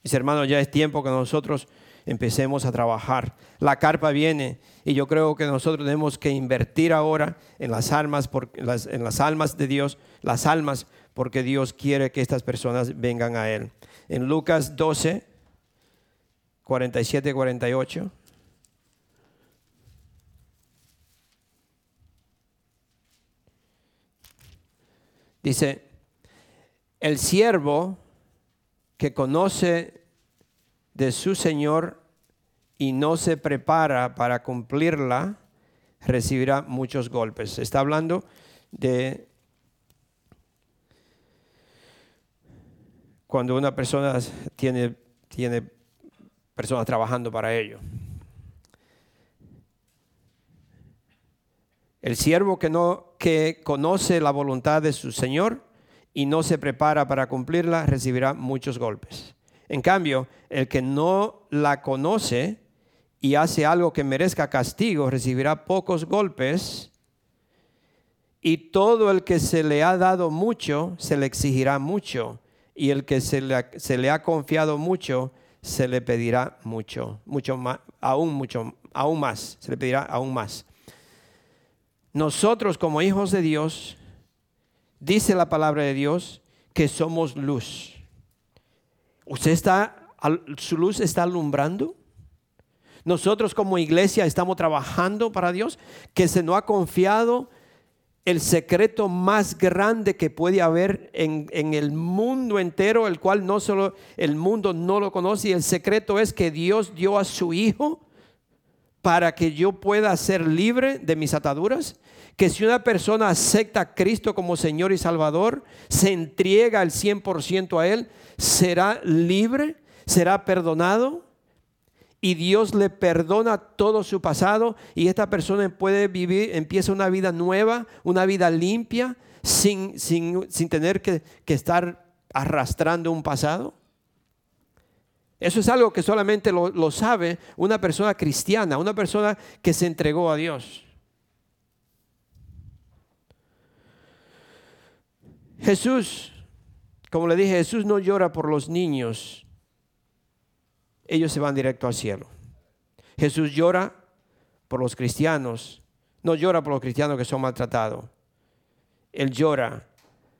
B: Mis hermanos, ya es tiempo que nosotros empecemos a trabajar. La carpa viene y yo creo que nosotros tenemos que invertir ahora en las almas, en las almas de Dios, las almas, porque Dios quiere que estas personas vengan a Él. En Lucas 12, 47, 48. Dice, el siervo que conoce de su Señor y no se prepara para cumplirla, recibirá muchos golpes. Está hablando de cuando una persona tiene, tiene personas trabajando para ello. El siervo que no que conoce la voluntad de su Señor y no se prepara para cumplirla recibirá muchos golpes. En cambio, el que no la conoce y hace algo que merezca castigo recibirá pocos golpes y todo el que se le ha dado mucho se le exigirá mucho y el que se le, se le ha confiado mucho se le pedirá mucho, mucho más, aún mucho, aún más, se le pedirá aún más. Nosotros como hijos de Dios, dice la palabra de Dios, que somos luz. ¿Usted está, su luz está alumbrando? Nosotros como iglesia estamos trabajando para Dios, que se nos ha confiado el secreto más grande que puede haber en, en, el mundo entero, el cual no solo el mundo no lo conoce, y el secreto es que Dios dio a su Hijo para que yo pueda ser libre de mis ataduras, que si una persona acepta a Cristo como Señor y Salvador, se entrega al 100% a Él, será libre, será perdonado y Dios le perdona todo su pasado y esta persona puede vivir, empieza una vida nueva, una vida limpia, sin, sin, tener que, estar arrastrando un pasado. Eso es algo que solamente lo, sabe una persona cristiana, una persona que se entregó a Dios. Jesús, como le dije, Jesús no llora por los niños, ellos se van directo al cielo. Jesús llora por los cristianos, no llora por los cristianos que son maltratados. Él llora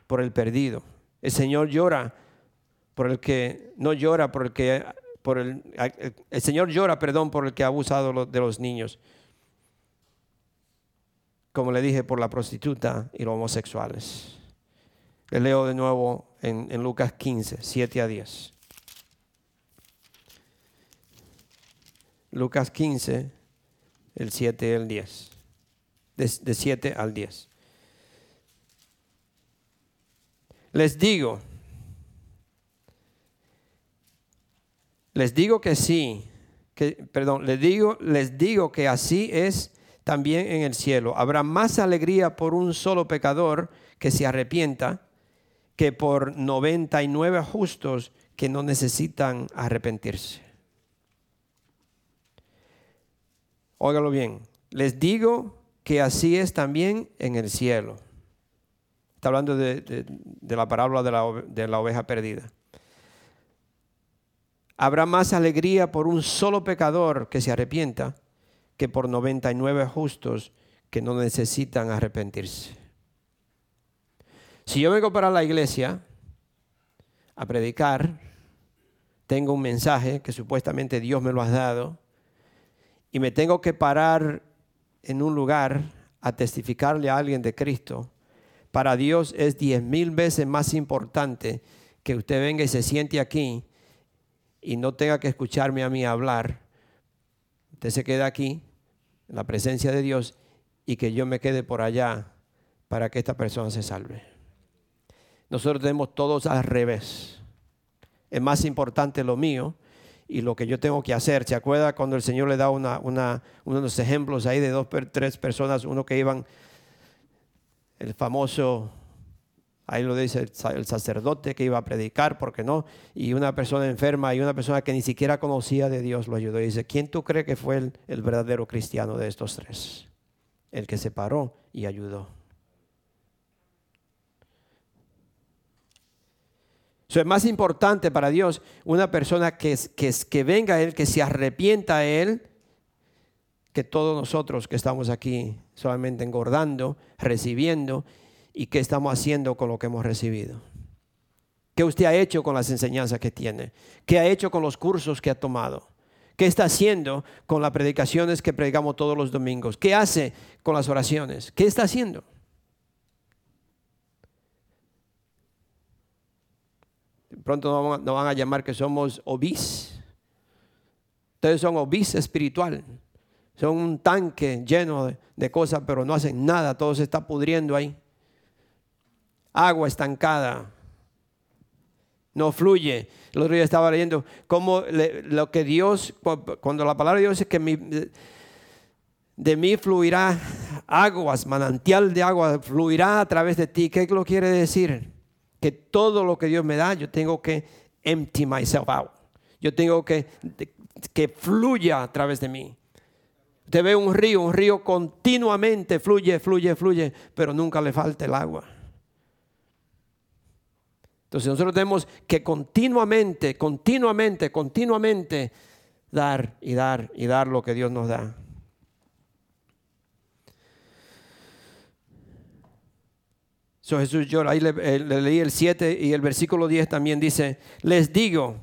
B: por el perdido. El Señor llora por el que no llora por el que por el, el Señor llora, perdón, por el que ha abusado de los niños. Como le dije, por la prostituta y los homosexuales. Le leo de nuevo en, Lucas 15, 7 a 10. Lucas 15, el 7 y el 10. De, 7 al 10. Les digo, les digo que sí, que, perdón, les digo, les digo que así es también en el cielo. Habrá más alegría por un solo pecador que se arrepienta que por 99 justos que no necesitan arrepentirse. Óigalo bien. Les digo que así es también en el cielo. Está hablando de, la parábola de la, de la oveja perdida. Habrá más alegría por un solo pecador que se arrepienta que por 99 justos que no necesitan arrepentirse. Si yo vengo para la iglesia a predicar, tengo un mensaje que supuestamente Dios me lo ha dado, y me tengo que parar en un lugar a testificarle a alguien de Cristo, para Dios es diez mil veces más importante que usted venga y se siente aquí y no tenga que escucharme a mí hablar. Usted se queda aquí, en la presencia de Dios, y que yo me quede por allá para que esta persona se salve. Nosotros tenemos todos al revés. Es más importante lo mío y lo que yo tengo que hacer. ¿Se acuerda cuando el Señor le da una, una, unos ejemplos ahí de dos, tres personas, uno que iban, el famoso, ahí lo dice el sacerdote que iba a predicar, porque no, y una persona enferma y una persona que ni siquiera conocía de Dios lo ayudó. Y dice, ¿quién tú crees que fue el, verdadero cristiano de estos tres? El que se paró y ayudó. es más importante para Dios una persona que, que, que venga a Él, que se arrepienta a Él, que todos nosotros que estamos aquí solamente engordando, recibiendo y qué estamos haciendo con lo que hemos recibido. ¿Qué usted ha hecho con las enseñanzas que tiene? ¿Qué ha hecho con los cursos que ha tomado? ¿Qué está haciendo con las predicaciones que predicamos todos los domingos? ¿Qué hace con las oraciones? ¿Qué está haciendo? pronto nos van a llamar que somos obis. Ustedes son obis espiritual. Son un tanque lleno de, de cosas, pero no hacen nada. Todo se está pudriendo ahí. Agua estancada. No fluye. El otro día estaba leyendo cómo lo que Dios, cu- cuando la palabra de Dios es que de mí fluirá aguas, manantial de agua fluirá a través de ti. ¿Qué lo quiere decir? Que todo lo que Dios me da, yo tengo que empty myself out. Yo tengo que que fluya a través de mí. Usted ve un río, un río continuamente fluye, fluye, fluye, pero nunca le falta el agua. Entonces nosotros tenemos que continuamente, continuamente, continuamente dar y dar y dar lo que Dios nos da. So Jesús llora. Ahí eh, le leí el 7 y el versículo 10 también dice, les digo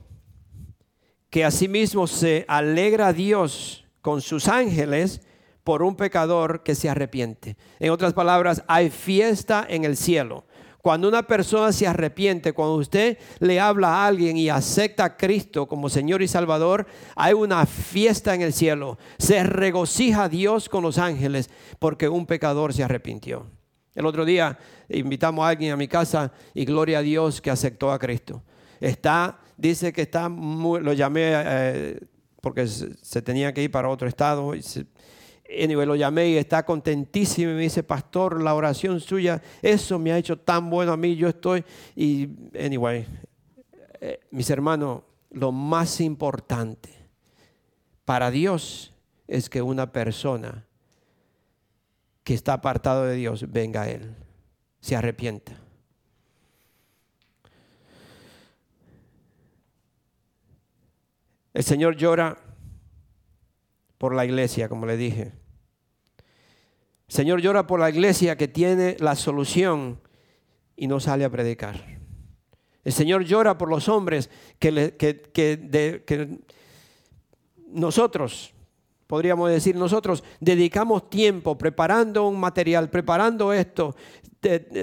B: que asimismo se alegra Dios con sus ángeles por un pecador que se arrepiente. En otras palabras, hay fiesta en el cielo. Cuando una persona se arrepiente, cuando usted le habla a alguien y acepta a Cristo como Señor y Salvador, hay una fiesta en el cielo. Se regocija Dios con los ángeles porque un pecador se arrepintió. El otro día invitamos a alguien a mi casa y gloria a Dios que aceptó a Cristo. Está, dice que está, muy- lo llamé eh, porque se, tenía que ir para otro estado. Anyway, lo llamé y está contentísimo y me dice, pastor, la oración suya, eso me ha hecho tan bueno a mí, yo estoy, y anyway, eh, mis hermanos, lo más importante para Dios es que una persona que está apartado de Dios venga a Él, se arrepienta. El Señor llora por la iglesia, como le dije. Señor llora por la iglesia que tiene la solución y no sale a predicar. El Señor llora por los hombres que, de- que nosotros, podríamos decir nosotros, dedicamos tiempo preparando un material, preparando esto,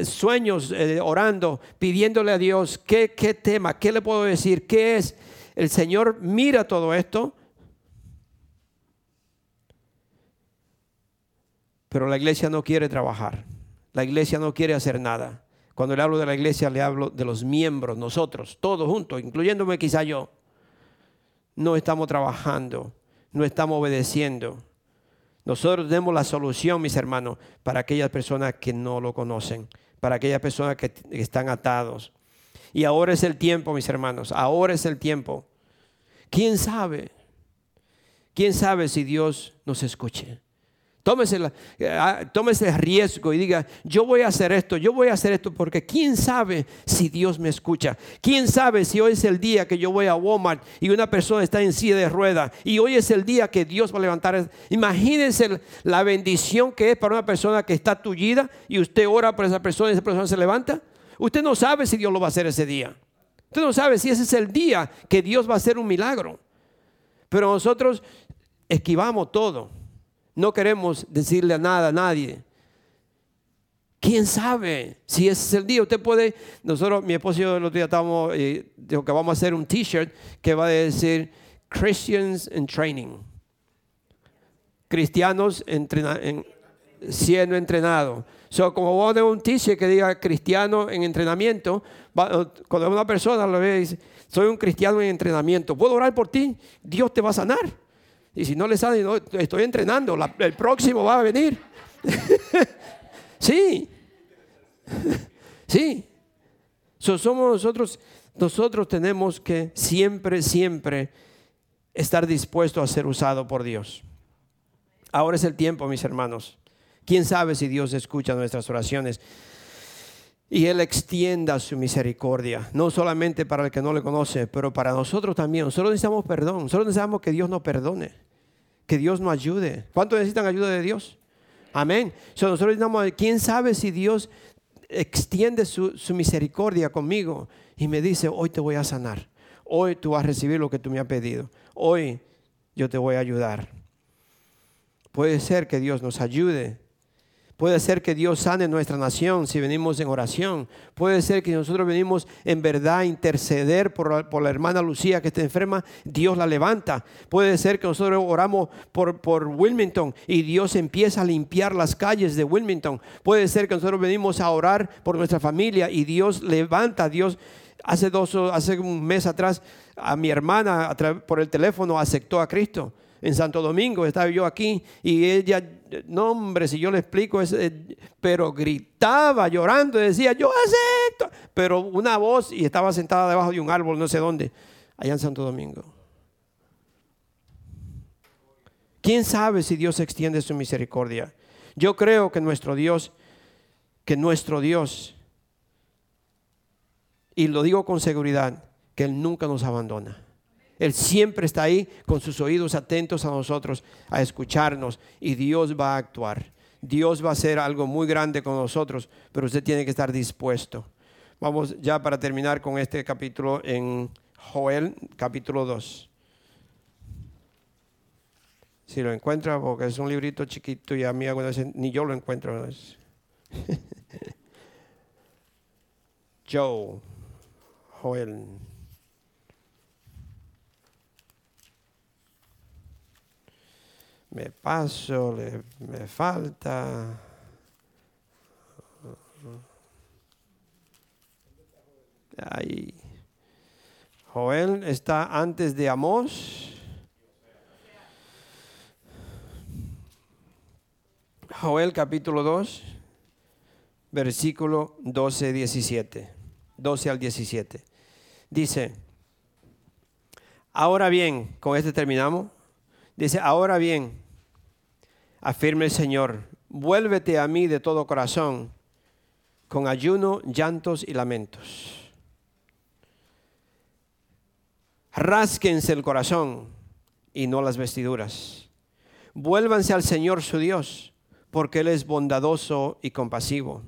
B: sueños, eh, orando, pidiéndole a Dios qué, qué tema, qué le puedo decir, qué es. El Señor mira todo esto, pero la iglesia no quiere trabajar. La iglesia no quiere hacer nada. Cuando le hablo de la iglesia, le hablo de los miembros, nosotros, todos juntos, incluyéndome quizá yo. No estamos trabajando, no estamos obedeciendo. Nosotros tenemos la solución, mis hermanos, para aquellas personas que no lo conocen, para aquellas personas que, están atados. Y ahora es el tiempo, mis hermanos, ahora es el tiempo. ¿Quién sabe? ¿Quién sabe si Dios nos escuche? Eh, tómese el riesgo y diga, yo voy a hacer esto, yo voy a hacer esto, porque quién sabe si Dios me escucha. Quién sabe si hoy es el día que yo voy a Walmart y una persona está en silla de rueda y hoy es el día que Dios va a levantar. Imagínense la bendición que es para una persona que está tullida y usted ora por esa persona y esa persona se levanta. Usted no sabe si Dios lo va a hacer ese día. Usted no sabe si ese es el día que Dios va a hacer un milagro. Pero nosotros esquivamos todo. No queremos decirle a nada a nadie. ¿Quién sabe si ese es el día? Usted puede, nosotros, mi esposo y yo el otro día estábamos, eh, dijo que vamos a hacer un t-shirt que va a decir Christians in Training. Cristianos en- siendo entrenados. So, como vos de un t-shirt que diga cristiano en entrenamiento, cuando una persona lo ve y dice, soy un cristiano en entrenamiento, ¿puedo orar por ti? Dios te va a sanar. Y si no le sale, estoy entrenando, el próximo va a venir. sí, sí. So, somos nosotros, nosotros tenemos que siempre, siempre estar dispuestos a ser usado por Dios. Ahora es el tiempo, mis hermanos. ¿Quién sabe si Dios escucha nuestras oraciones? Y Él extienda su misericordia, no solamente para el que no le conoce, pero para nosotros también. Nosotros necesitamos perdón, nosotros necesitamos que Dios nos perdone, que Dios nos ayude. ¿Cuántos necesitan ayuda de Dios? Amén. So, nosotros necesitamos, ¿quién sabe si Dios extiende su, su misericordia conmigo y me dice, hoy te voy a sanar, hoy tú vas a recibir lo que tú me has pedido, hoy yo te voy a ayudar? Puede ser que Dios nos ayude Puede ser que Dios sane nuestra nación si venimos en oración. Puede ser que nosotros venimos en verdad a interceder por la, hermana Lucía que está enferma, Dios la levanta. Puede ser que nosotros oramos por, por Wilmington y Dios empieza a limpiar las calles de Wilmington. Puede ser que nosotros venimos a orar por nuestra familia y Dios levanta, Dios hace dos hace un mes atrás a mi hermana por el teléfono aceptó a Cristo en Santo Domingo, estaba yo aquí y ella, no hombre, si yo le explico, eh, pero gritaba llorando y decía, yo acepto, pero una voz y estaba sentada debajo de un árbol, no sé dónde, allá en Santo Domingo. ¿Quién sabe si Dios extiende su misericordia? Yo creo que nuestro Dios, que nuestro Dios, y lo digo con seguridad, que Él nunca nos abandona. Él siempre está ahí con sus oídos atentos a nosotros, a escucharnos y Dios va a actuar. Dios va a hacer algo muy grande con nosotros, pero usted tiene que estar dispuesto. Vamos ya para terminar con este capítulo en Joel, capítulo 2. Si lo encuentra, porque es un librito chiquito y a mí ni yo lo encuentro. Joe, Joel. Me paso, le, me falta. Ahí. Joel está antes de Amós. Joel capítulo 2, versículo 12, 17. 12 al 17. Dice, ahora bien, con este terminamos. Dice, ahora bien, afirme el Señor, vuélvete a mí de todo corazón, con ayuno, llantos y lamentos. Rásquense el corazón y no las vestiduras. Vuélvanse al Señor su Dios, porque Él es bondadoso y compasivo,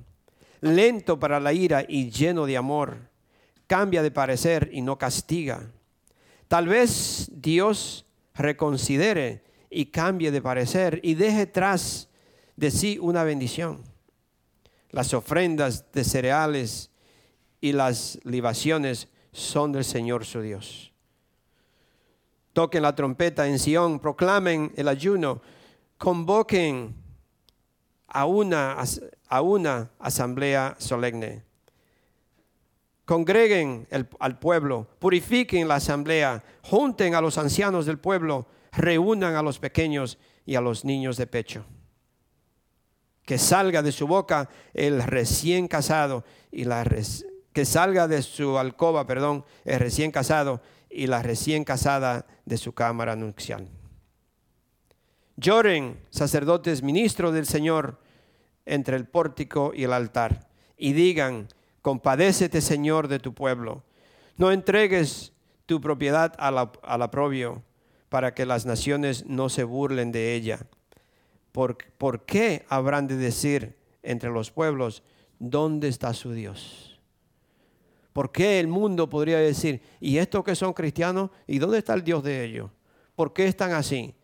B: lento para la ira y lleno de amor, cambia de parecer y no castiga. Tal vez Dios reconsidere y cambie de parecer y deje tras de sí una bendición. Las ofrendas de cereales y las libaciones son del Señor su Dios. Toquen la trompeta en Sión, proclamen el ayuno, convoquen a una, a una asamblea solemne. Congreguen al pueblo, purifiquen la asamblea, junten a los ancianos del pueblo, reúnan a los pequeños y a los niños de pecho. Que salga de su boca el recién casado y la que salga de su alcoba, perdón, el recién casado y la recién casada de su cámara nupcial. Lloren, sacerdotes, ministros del Señor, entre el pórtico y el altar, y digan, compadécete, Señor, de tu pueblo. No entregues tu propiedad al aprobio para que las naciones no se burlen de ella. ¿Por, ¿Por qué habrán de decir entre los pueblos, ¿dónde está su Dios? ¿Por qué el mundo podría decir, ¿y estos que son cristianos? ¿Y dónde está el Dios de ellos? ¿Por qué están así?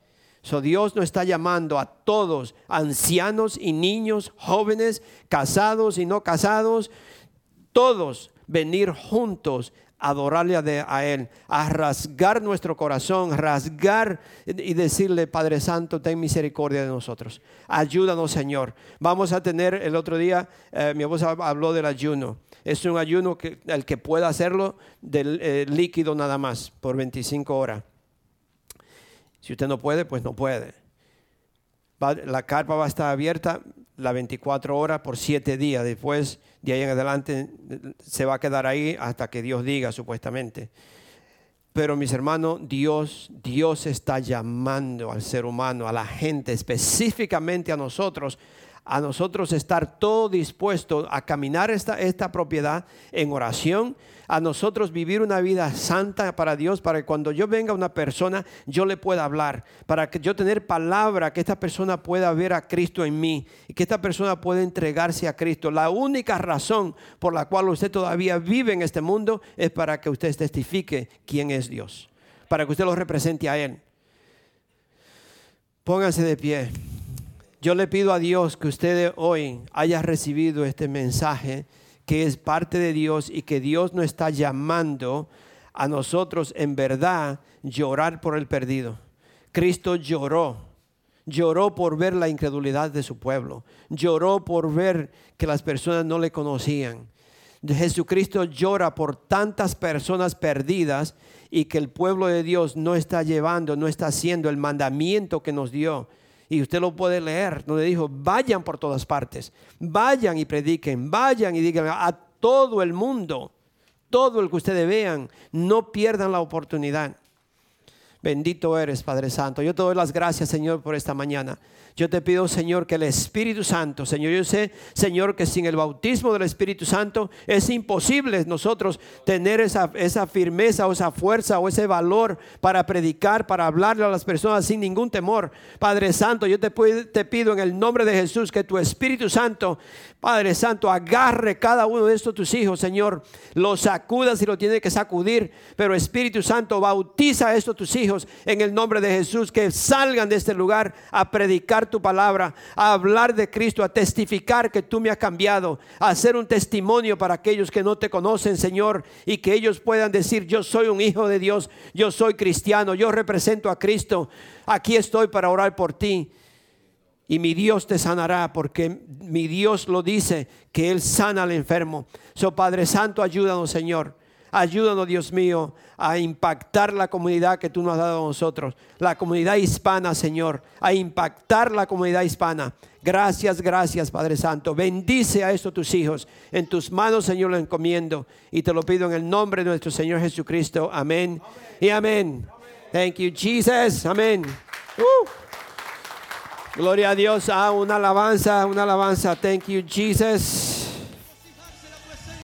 B: So Dios nos está llamando a todos, ancianos y niños, jóvenes, casados y no casados, todos venir juntos adorarle a, Él, a rasgar nuestro corazón, rasgar y decirle, Padre Santo, ten misericordia de nosotros. Ayúdanos, Señor. Vamos a tener el otro día, eh, mi esposa habló del ayuno. Es un ayuno que el que pueda hacerlo del eh, líquido nada más, por 25 horas. Si usted no puede, pues no puede. la carpa va a estar abierta las 24 horas por 7 días. Después de ahí en adelante se va a quedar ahí hasta que Dios diga supuestamente. Pero mis hermanos, Dios, Dios está llamando al ser humano, a la gente, específicamente a nosotros, a nosotros estar todo dispuesto a caminar esta, esta propiedad en oración, a nosotros vivir una vida santa para Dios, para que cuando yo venga una persona, yo le pueda hablar, para que yo tener palabra, que esta persona pueda ver a Cristo en mí y que esta persona pueda entregarse a Cristo. La única razón por la cual usted todavía vive en este mundo es para que usted testifique quién es Dios, para que usted lo represente a Él. Pónganse de pie. Yo le pido a Dios que usted hoy haya recibido este mensaje que es parte de Dios y que Dios nos está llamando a nosotros en verdad llorar por el perdido. Cristo lloró, lloró por ver la incredulidad de su pueblo, lloró por ver que las personas no le conocían. Jesucristo llora por tantas personas perdidas y que el pueblo de Dios no está llevando, no está haciendo el mandamiento que nos dio y usted lo puede leer, donde dijo, vayan por todas partes, vayan y prediquen, vayan y digan a todo el mundo, todo el que ustedes vean, no pierdan la oportunidad. Bendito eres, Padre Santo. Yo te doy las gracias, Señor, por esta mañana. Yo te pido, Señor, que el Espíritu Santo, Señor, yo sé, Señor, que sin el bautismo del Espíritu Santo es imposible nosotros tener esa, esa firmeza o esa fuerza o ese valor para predicar, para hablarle a las personas sin ningún temor. Padre Santo, yo te, pido en el nombre de Jesús que tu Espíritu Santo, Padre Santo, agarre cada uno de estos tus hijos, Señor, los sacuda si lo tiene que sacudir, pero Espíritu Santo, bautiza a estos tus hijos en el nombre de Jesús, que salgan de este lugar a predicar tu palabra, a hablar de Cristo, a testificar que tú me has cambiado, a hacer un testimonio para aquellos que no te conocen, Señor, y que ellos puedan decir, yo soy un hijo de Dios, yo soy cristiano, yo represento a Cristo, aquí estoy para orar por ti. Y mi Dios te sanará porque mi Dios lo dice que Él sana al enfermo. So Padre Santo, ayúdanos, Señor. Ayúdanos, Dios mío, a impactar la comunidad que tú nos has dado a nosotros, la comunidad hispana, Señor, a impactar la comunidad hispana. Gracias, gracias, Padre Santo. Bendice a estos tus hijos. En tus manos, Señor, lo encomiendo. Y te lo pido en el nombre de nuestro Señor Jesucristo. Amén, y amén. Thank you, Jesus. Amén. Uh. Gloria a Dios. Ah, una alabanza, una alabanza. Thank you, Jesus.